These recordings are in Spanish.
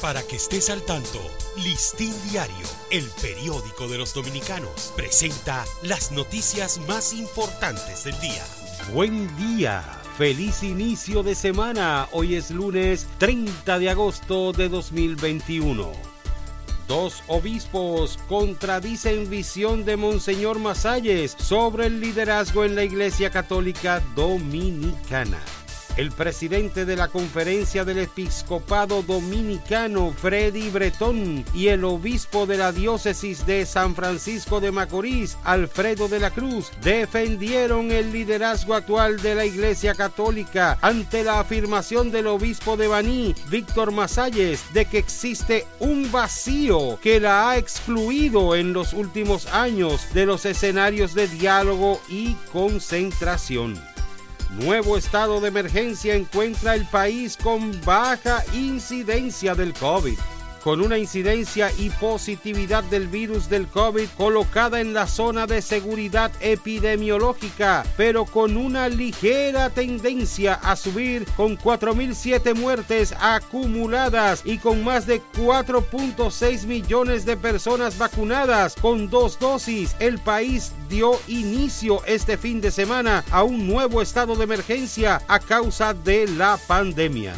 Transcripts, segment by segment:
Para que estés al tanto, Listín Diario, el periódico de los dominicanos, presenta las noticias más importantes del día. Buen día, feliz inicio de semana. Hoy es lunes 30 de agosto de 2021. Dos obispos contradicen visión de Monseñor Masalles sobre el liderazgo en la Iglesia Católica Dominicana. El presidente de la Conferencia del Episcopado Dominicano, Freddy Bretón, y el obispo de la diócesis de San Francisco de Macorís, Alfredo de la Cruz, defendieron el liderazgo actual de la Iglesia Católica ante la afirmación del obispo de Baní, Víctor Masalles, de que existe un vacío que la ha excluido en los últimos años de los escenarios de diálogo y concentración. Nuevo estado de emergencia encuentra el país con baja incidencia del COVID con una incidencia y positividad del virus del COVID colocada en la zona de seguridad epidemiológica, pero con una ligera tendencia a subir con 4.007 muertes acumuladas y con más de 4.6 millones de personas vacunadas con dos dosis. El país dio inicio este fin de semana a un nuevo estado de emergencia a causa de la pandemia.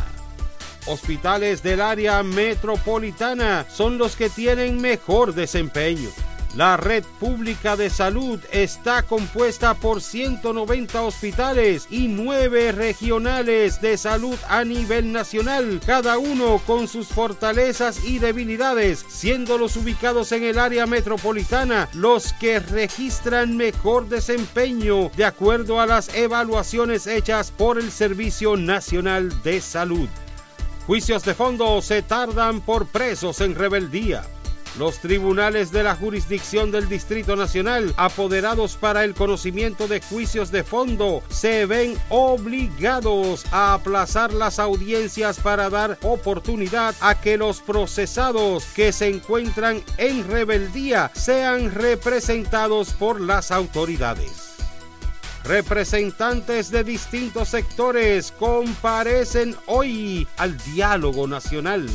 Hospitales del área metropolitana son los que tienen mejor desempeño. La red pública de salud está compuesta por 190 hospitales y 9 regionales de salud a nivel nacional, cada uno con sus fortalezas y debilidades, siendo los ubicados en el área metropolitana los que registran mejor desempeño de acuerdo a las evaluaciones hechas por el Servicio Nacional de Salud. Juicios de fondo se tardan por presos en rebeldía. Los tribunales de la jurisdicción del Distrito Nacional, apoderados para el conocimiento de juicios de fondo, se ven obligados a aplazar las audiencias para dar oportunidad a que los procesados que se encuentran en rebeldía sean representados por las autoridades. Representantes de distintos sectores comparecen hoy al diálogo nacional.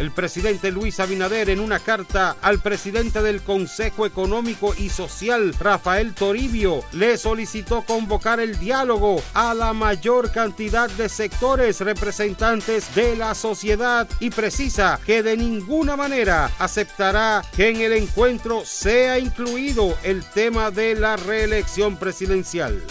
El presidente Luis Abinader en una carta al presidente del Consejo Económico y Social, Rafael Toribio, le solicitó convocar el diálogo a la mayor cantidad de sectores representantes de la sociedad y precisa que de ninguna manera aceptará que en el encuentro sea incluido el tema de la reelección presidencial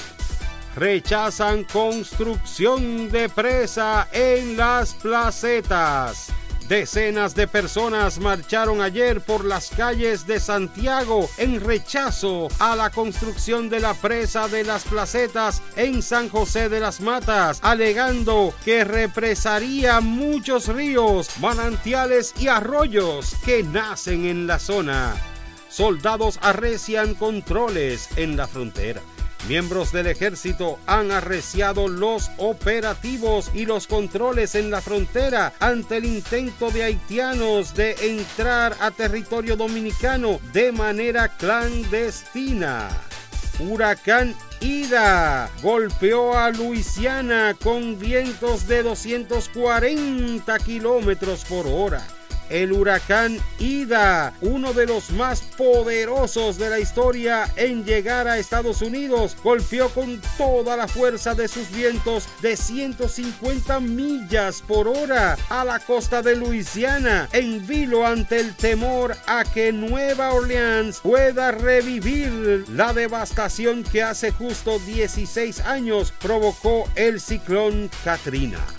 rechazan construcción de presa en las placetas. Decenas de personas marcharon ayer por las calles de Santiago en rechazo a la construcción de la presa de las placetas en San José de las Matas, alegando que represaría muchos ríos, manantiales y arroyos que nacen en la zona. Soldados arrecian controles en la frontera. Miembros del ejército han arreciado los operativos y los controles en la frontera ante el intento de haitianos de entrar a territorio dominicano de manera clandestina. Huracán Ida golpeó a Luisiana con vientos de 240 kilómetros por hora el huracán Ida, uno de los más poderosos de la historia en llegar a Estados Unidos, golpeó con toda la fuerza de sus vientos de 150 millas por hora a la costa de Luisiana, en vilo ante el temor a que Nueva Orleans pueda revivir la devastación que hace justo 16 años provocó el ciclón Katrina.